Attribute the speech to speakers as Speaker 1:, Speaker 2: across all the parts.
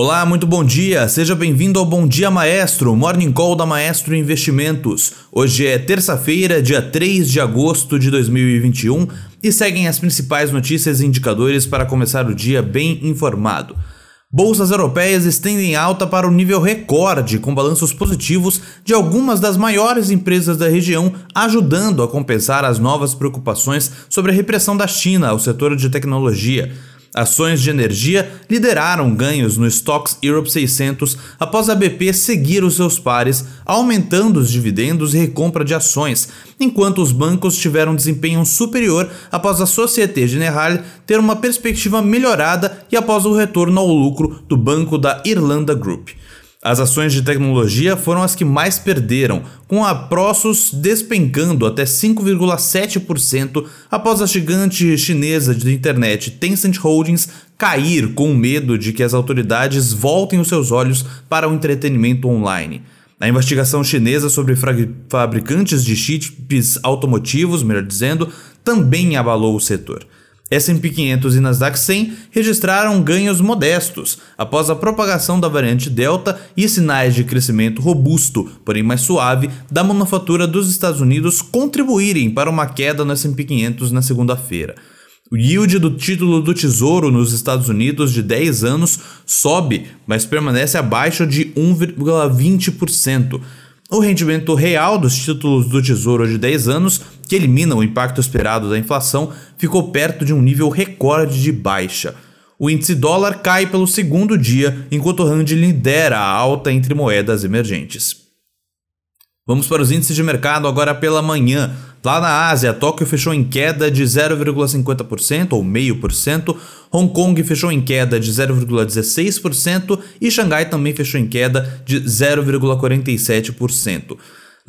Speaker 1: Olá, muito bom dia. Seja bem-vindo ao Bom Dia Maestro, Morning Call da Maestro Investimentos. Hoje é terça-feira, dia 3 de agosto de 2021 e seguem as principais notícias e indicadores para começar o dia bem informado. Bolsas europeias estendem alta para o nível recorde, com balanços positivos de algumas das maiores empresas da região, ajudando a compensar as novas preocupações sobre a repressão da China ao setor de tecnologia. Ações de energia lideraram ganhos no Stocks Europe 600 após a BP seguir os seus pares, aumentando os dividendos e recompra de ações, enquanto os bancos tiveram desempenho superior após a Societe Generale ter uma perspectiva melhorada e após o retorno ao lucro do banco da Irlanda Group. As ações de tecnologia foram as que mais perderam, com a Prosus despencando até 5,7% após a gigante chinesa de internet Tencent Holdings cair com medo de que as autoridades voltem os seus olhos para o entretenimento online. A investigação chinesa sobre fabricantes de chips automotivos, melhor dizendo, também abalou o setor. S&P 500 e Nasdaq 100 registraram ganhos modestos após a propagação da variante Delta e sinais de crescimento robusto, porém mais suave, da manufatura dos Estados Unidos contribuírem para uma queda no S&P 500 na segunda-feira. O yield do título do Tesouro nos Estados Unidos de 10 anos sobe, mas permanece abaixo de 1,20%. O rendimento real dos títulos do Tesouro de 10 anos, que elimina o impacto esperado da inflação, ficou perto de um nível recorde de baixa. O índice dólar cai pelo segundo dia, enquanto o rand lidera a alta entre moedas emergentes. Vamos para os índices de mercado agora pela manhã. Lá na Ásia, Tóquio fechou em queda de 0,50% ou 0,5%, Hong Kong fechou em queda de 0,16% e Xangai também fechou em queda de 0,47%.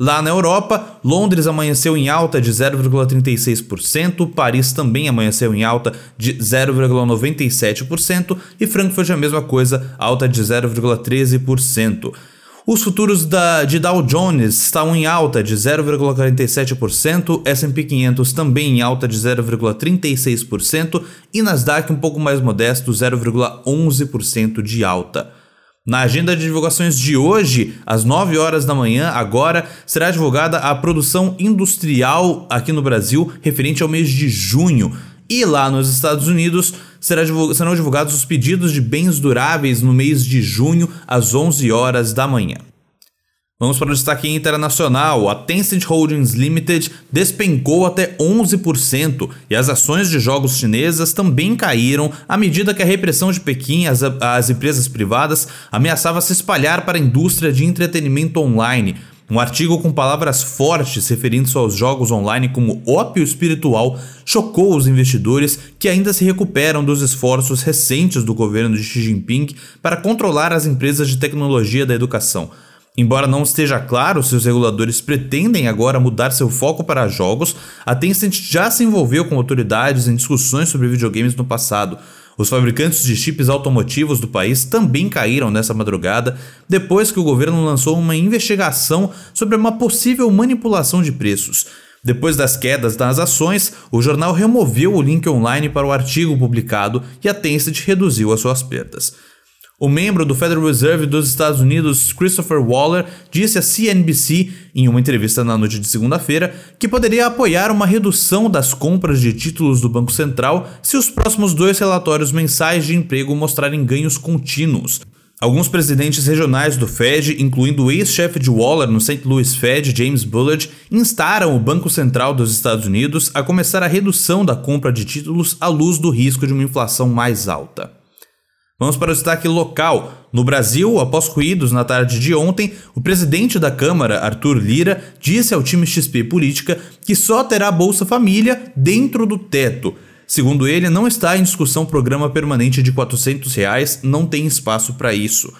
Speaker 1: Lá na Europa, Londres amanheceu em alta de 0,36%, Paris também amanheceu em alta de 0,97% e Frankfurt a mesma coisa, alta de 0,13%. Os futuros da, de Dow Jones estão em alta de 0,47%, S&P 500 também em alta de 0,36% e Nasdaq um pouco mais modesto, 0,11% de alta. Na agenda de divulgações de hoje, às 9 horas da manhã, agora, será divulgada a produção industrial aqui no Brasil referente ao mês de junho. E lá nos Estados Unidos divulg serão divulgados os pedidos de bens duráveis no mês de junho, às 11 horas da manhã. Vamos para o destaque internacional. A Tencent Holdings Limited despencou até 11% e as ações de jogos chinesas também caíram à medida que a repressão de Pequim às, empresas privadas ameaçava se espalhar para a indústria de entretenimento online. Um artigo com palavras fortes referindo-se aos jogos online como ópio espiritual chocou os investidores que ainda se recuperam dos esforços recentes do governo de Xi Jinping para controlar as empresas de tecnologia da educação. Embora não esteja claro se os reguladores pretendem agora mudar seu foco para jogos, a Tencent já se envolveu com autoridades em discussões sobre videogames no passado. Os fabricantes de chips automotivos do país também caíram nessa madrugada depois que o governo lançou uma investigação sobre uma possível manipulação de preços. Depois das quedas das ações, o jornal removeu o link online para o artigo publicado e a Tencent reduziu as suas perdas. O membro do Federal Reserve dos Estados Unidos, Christopher Waller, disse à CNBC, em uma entrevista na noite de segunda-feira, que poderia apoiar uma redução das compras de títulos do Banco Central se os próximos dois relatórios mensais de emprego mostrarem ganhos contínuos. Alguns presidentes regionais do Fed, incluindo o ex-chefe de Waller no St. Louis Fed, James Bullard, instaram o Banco Central dos Estados Unidos a começar a redução da compra de títulos à luz do risco de uma inflação mais alta. Vamos para o destaque local. No Brasil, após ruídos na tarde de ontem, o presidente da Câmara, Arthur Lira, disse ao time XP Política que só terá Bolsa Família dentro do teto. Segundo ele, não está em discussão programa permanente de 400 reais, não tem espaço para isso.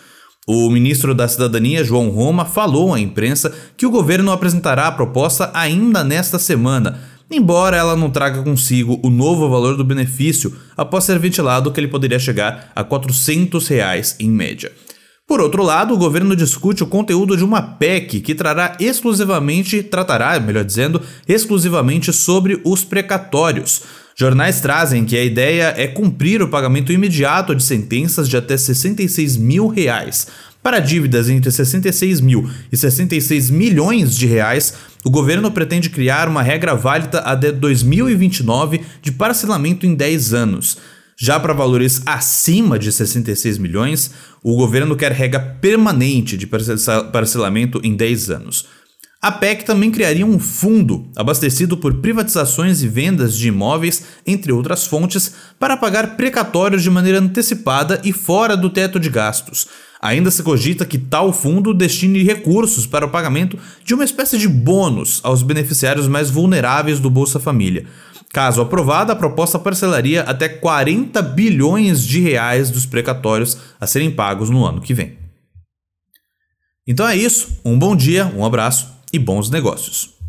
Speaker 1: O ministro da Cidadania, João Roma, falou à imprensa que o governo apresentará a proposta ainda nesta semana, embora ela não traga consigo o novo valor do benefício após ser ventilado que ele poderia chegar a 400 reais em média. Por outro lado, o governo discute o conteúdo de uma PEC que trará exclusivamente, tratará, melhor dizendo, exclusivamente sobre os precatórios. Jornais trazem que a ideia é cumprir o pagamento imediato de sentenças de até 66 mil reais. Para dívidas entre 66 mil e 66 milhões de reais, o governo pretende criar uma regra válida até 2029 de parcelamento em 10 anos. Já para valores acima de 66 milhões, o governo quer regra permanente de parcelamento em 10 anos. A PEC também criaria um fundo abastecido por privatizações e vendas de imóveis, entre outras fontes, para pagar precatórios de maneira antecipada e fora do teto de gastos. Ainda se cogita que tal fundo destine recursos para o pagamento de uma espécie de bônus aos beneficiários mais vulneráveis do Bolsa Família. Caso aprovada, a proposta parcelaria até 40 bilhões de reais dos precatórios a serem pagos no ano que vem. Então é isso, um bom dia, um abraço e bons negócios.